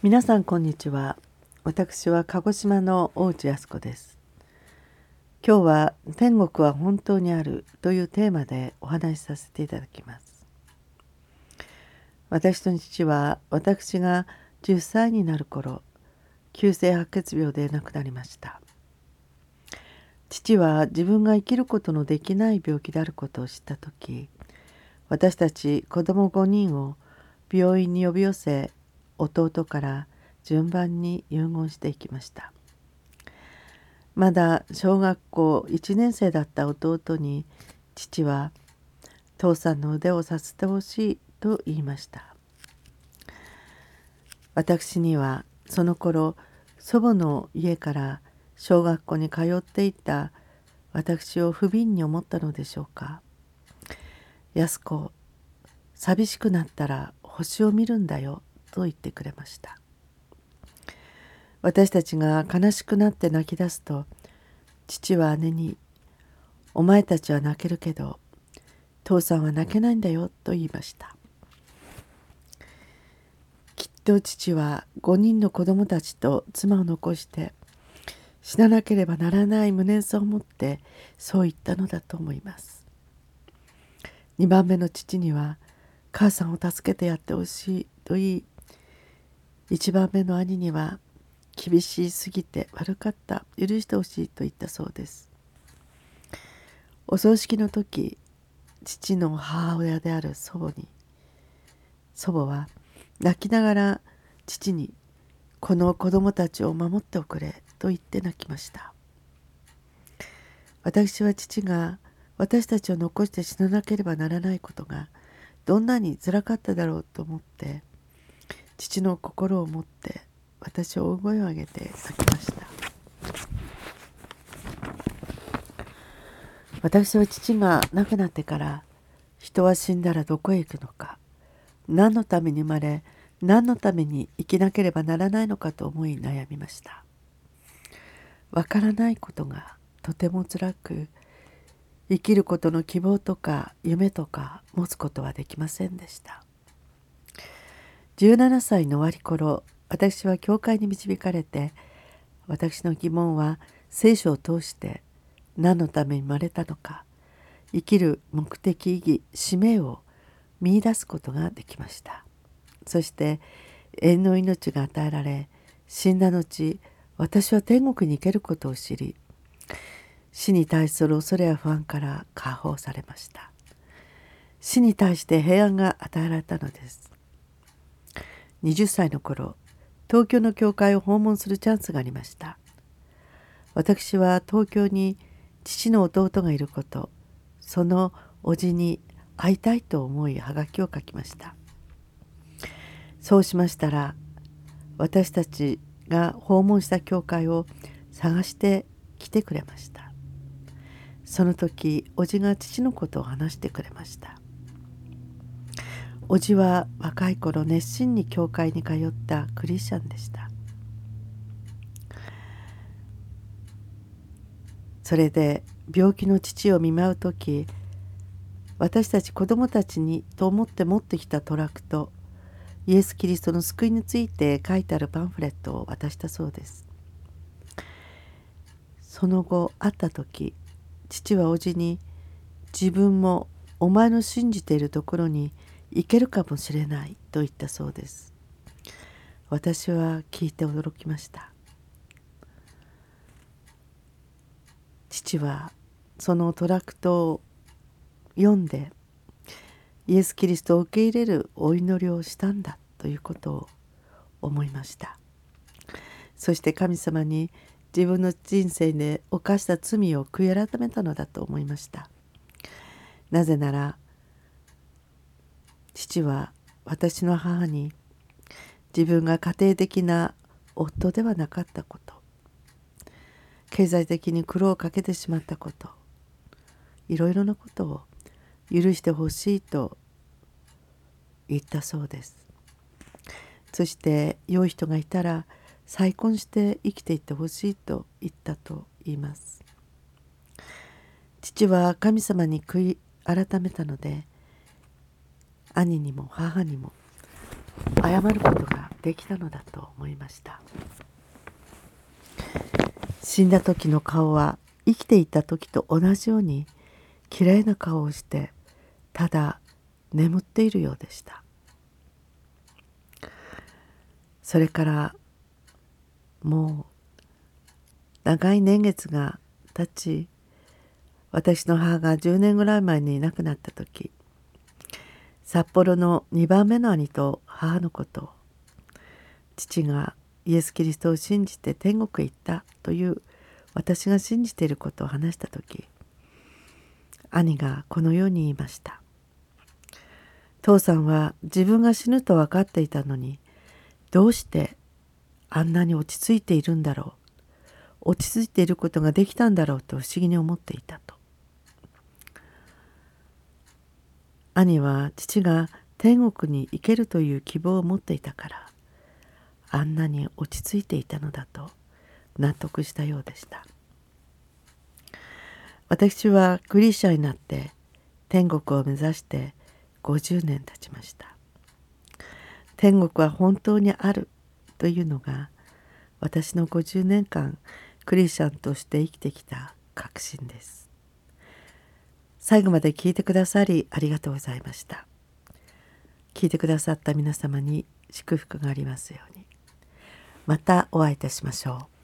皆さんこんにちは。私は鹿児島の大内康子です。今日は天国は本当にあるというテーマでお話しさせていただきます。私と父は私が10歳になる頃急性白血病で亡くなりました。父は自分が生きることのできない病気であることを知った時私たち子供5人を病院に呼び寄せ弟から順番に遺言していきました。まだ小学校1年生だった弟に父は「父さんの腕をさせてほしい」と言いました。私にはその頃祖母の家から小学校に通っていた私を不憫に思ったのでしょうか「安子寂しくなったら星を見るんだよ」と言ってくれました。私たちが悲しくなって泣き出すと父は姉に「お前たちは泣けるけど父さんは泣けないんだよ」と言いました。きっと父は5人の子供たちと妻を残して死ななければならない無念さを持ってそう言ったのだと思います。2番目の父には母さんを助けてやってほしいと言い一番目の兄には厳しすぎて悪かった許してほしいと言ったそうです。お葬式の時父の母親である祖母に祖母は泣きながら父に「この子供たちを守っておくれ」と言って泣きました。私は父が私たちを残して死ななければならないことがどんなにつらかっただろうと思って父の心を持って私は大声を上げて泣きました。私は父が亡くなってから人は死んだらどこへ行くのか何のために生まれ何のために生きなければならないのかと思い悩みました。わからないことがとても辛く生きることの希望とか夢とか持つことはできませんでした。17歳の終わり頃私は教会に導かれて私の疑問は聖書を通して何のために生まれたのか生きる目的意義使命を見いだすことができました。そして永遠の命が与えられ死んだ後私は天国に行けることを知り死に対する恐れや不安から解放されました。死に対して平安が与えられたのです。20歳の頃東京の教会を訪問するチャンスがありました。私は東京に父の弟がいることその叔父に会いたいと思いはがきを書きました。そうしましたら私たちが訪問した教会を探して来てくれました。その時叔父が父のことを話してくれました。叔父は若い頃熱心に教会に通ったクリスチャンでした。それで病気の父を見舞う時私たち子供たちにと思って持ってきたトラックトイエス・キリストの救いについて書いてあるパンフレットを渡したそうです。その後会った時父は叔父に自分もお前の信じているところにいけるかもしれないと言ったそうです。私は聞いて驚きました。父はそのトラクトを読んでイエス・キリストを受け入れるお祈りをしたんだということを思いました。そして神様に自分の人生で犯した罪を悔い改めたのだと思いました。なぜなら父は私の母に自分が家庭的な夫ではなかったこと経済的に苦労をかけてしまったこといろいろなことを許してほしいと言ったそうです。そして良い人がいたら再婚して生きていってほしいと言ったと言います。父は神様に悔い改めたので兄にも母にも謝ることができたのだと思いました。死んだ時の顔は生きていた時と同じようにきれいな顔をしてただ眠っているようでした。それからもう長い年月が経ち私の母が10年ぐらい前に亡くなった時札幌の2番目の兄と母のこと。父がイエス・キリストを信じて天国へ行ったという私が信じていることを話した時兄がこのように言いました。父さんは自分が死ぬと分かっていたのにどうしてあんなに落ち着いているんだろう。落ち着いていることができたんだろうと不思議に思っていたと。兄は父が天国に行けるという希望を持っていたからあんなに落ち着いていたのだと納得したようでした。私はクリスチャンになって天国を目指して50年経ちました。天国は本当にあるというのが私の50年間クリスチャンとして生きてきた確信です。最後まで聞いてくださりありがとうございました。聞いてくださった皆様に祝福がありますように。またお会いいたしましょう。